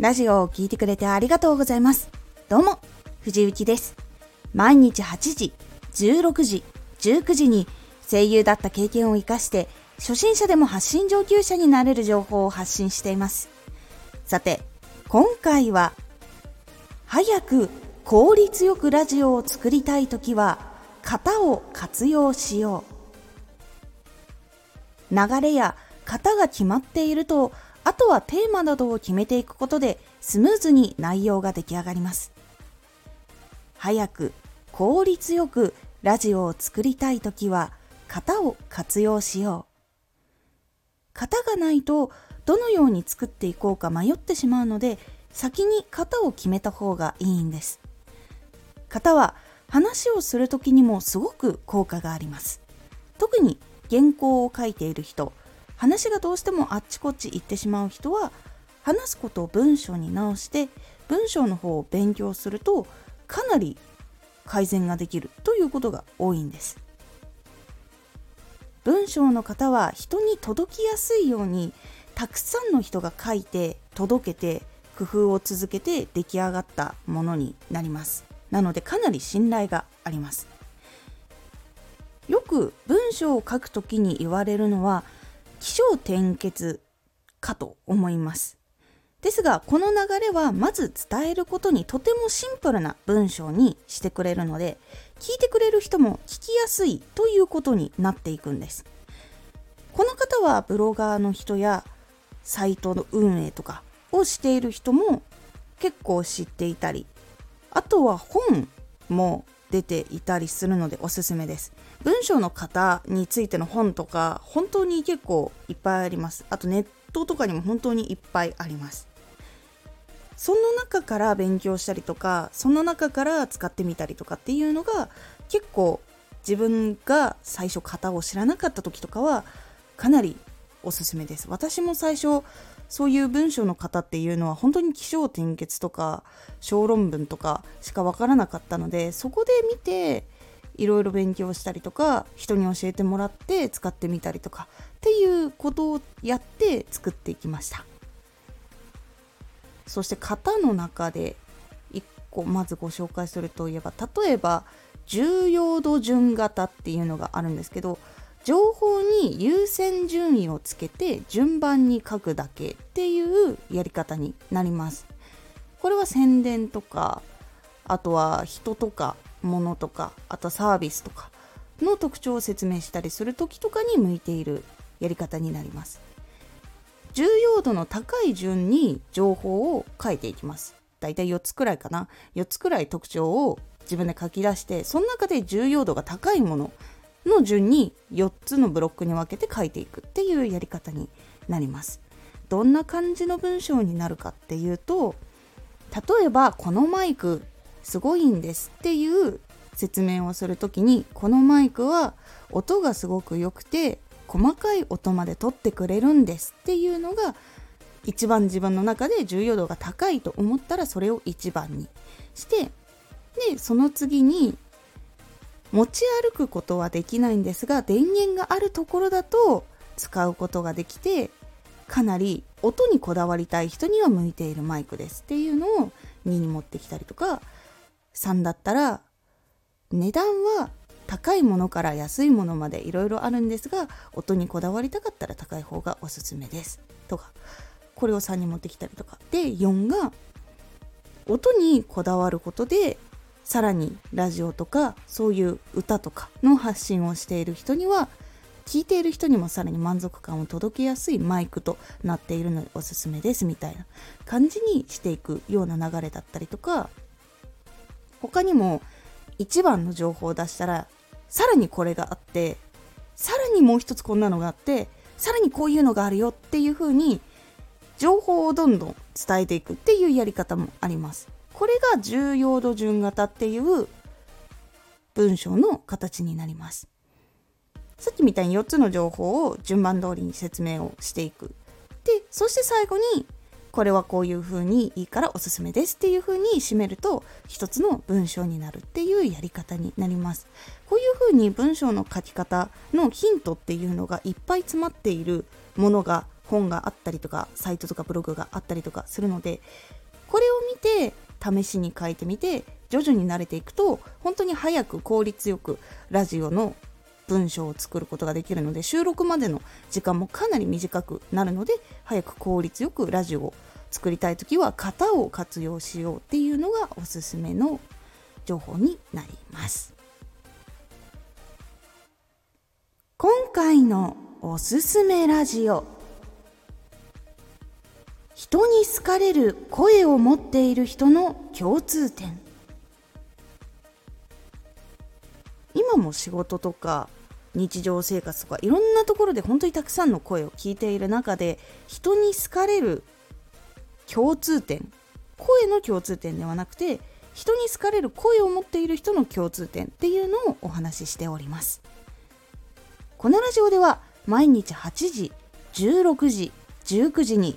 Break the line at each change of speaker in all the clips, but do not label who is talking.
ラジオを聴いてくれてありがとうございます。どうも、藤幸です。毎日8時、16時、19時に声優だった経験を活かして初心者でも発信上級者になれる情報を発信しています。さて、今回は早く効率よくラジオを作りたいときは型を活用しよう。流れや型が決まっているとあとはテーマなどを決めていくことでスムーズに内容が出来上がります。早く効率よくラジオを作りたいときは型を活用しよう。型がないとどのように作っていこうか迷ってしまうので先に型を決めた方がいいんです。型は話をする時にもすごく効果があります。特に原稿を書いている人、話がどうしてもあっちこっち行ってしまう人は話すことを文章に直して文章の方を勉強するとかなり改善ができるということが多いんです。文章の方は人に届きやすいようにたくさんの人が書いて届けて工夫を続けて出来上がったものになります。なのでかなり信頼があります。よく文章を書くときに言われるのは起承転結かと思います。ですがこの流れはまず伝えることにとてもシンプルな文章にしてくれるので聞いてくれる人も聞きやすいということになっていくんです。この方はブロガーの人やサイトの運営とかをしている人も結構知っていたりあとは本も出ていたりするのでおすすめです。文章の型についての本とか本当に結構いっぱいあります。あとネットとかにも本当にいっぱいあります。その中から勉強したりとかその中から使ってみたりとかっていうのが結構自分が最初型を知らなかった時とかはかなりおすすめです。私も最初そういう文章の方っていうのは本当に起承転結とか小論文とかしかわからなかったのでそこで見ていろいろ勉強したりとか人に教えてもらって使ってみたりとかっていうことをやって作っていきました。そして型の中で1個まずご紹介するといえば例えば重要度順型っていうのがあるんですけど情報に優先順位をつけて順番に書くだけっていうやり方になります。これは宣伝とかあとは人とか物とかあとサービスとかの特徴を説明したりする時とかに向いているやり方になります。重要度の高い順に情報を書いていきます。だいたい4つくらいかな。4つくらい特徴を自分で書き出して、その中で重要度が高いものの順に4つのブロックに分けて書いていくっていうやり方になります。どんな感じの文章になるかっていうと例えばこのマイクすごいんですっていう説明をする時にこのマイクは音がすごく良くて細かい音まで取ってくれるんですっていうのが一番自分の中で重要度が高いと思ったらそれを一番にしてでその次に持ち歩くことはできないんですが電源があるところだと使うことができてかなり音にこだわりたい人には向いているマイクです。っていうのを2に持ってきたりとか3だったら値段は高いものから安いものまでいろいろあるんですが音にこだわりたかったら高い方がおすすめです。とかこれを3に持ってきたりとか。で4が音にこだわることでさらにラジオとかそういう歌とかの発信をしている人には聞いている人にもさらに満足感を届けやすいマイクとなっているのでおすすめですみたいな感じにしていくような流れだったりとか他にも一番の情報を出したらさらにこれがあってさらにもう一つこんなのがあってさらにこういうのがあるよっていう風に情報をどんどん伝えていくっていうやり方もあります。これが重要度順型っていう文章の形になります。さっきみたいに4つの情報を順番通りに説明をしていく。で、そして最後にこれはこういう風にいいからおすすめですっていう風に締めると一つの文章になるっていうやり方になります。こういう風に文章の書き方のヒントっていうのがいっぱい詰まっているものが本があったりとかサイトとかブログがあったりとかするのでこれを見て試しに書いてみて徐々に慣れていくと本当に早く効率よくラジオの文章を作ることができるので収録までの時間もかなり短くなるので早く効率よくラジオを作りたい時は型を活用しようっていうのがおすすめの情報になります。今回のおすすめラジオ。人に好かれる声を持っている人の共通点。今も仕事とか日常生活とかいろんなところで本当にたくさんの声を聞いている中で人に好かれる共通点。声の共通点ではなくて人に好かれる声を持っている人の共通点っていうのをお話ししております。このラジオでは毎日8時16時19時に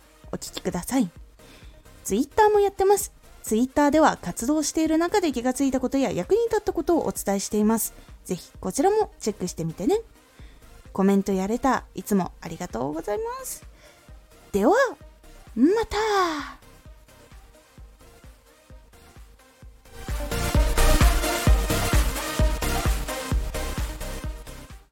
お聴きください。Twitter もやってます。Twitter では活動している中で気がついたことや役に立ったことをお伝えしています。ぜひこちらもチェックしてみてね。コメントやれた。いつもありがとうございます。では、また。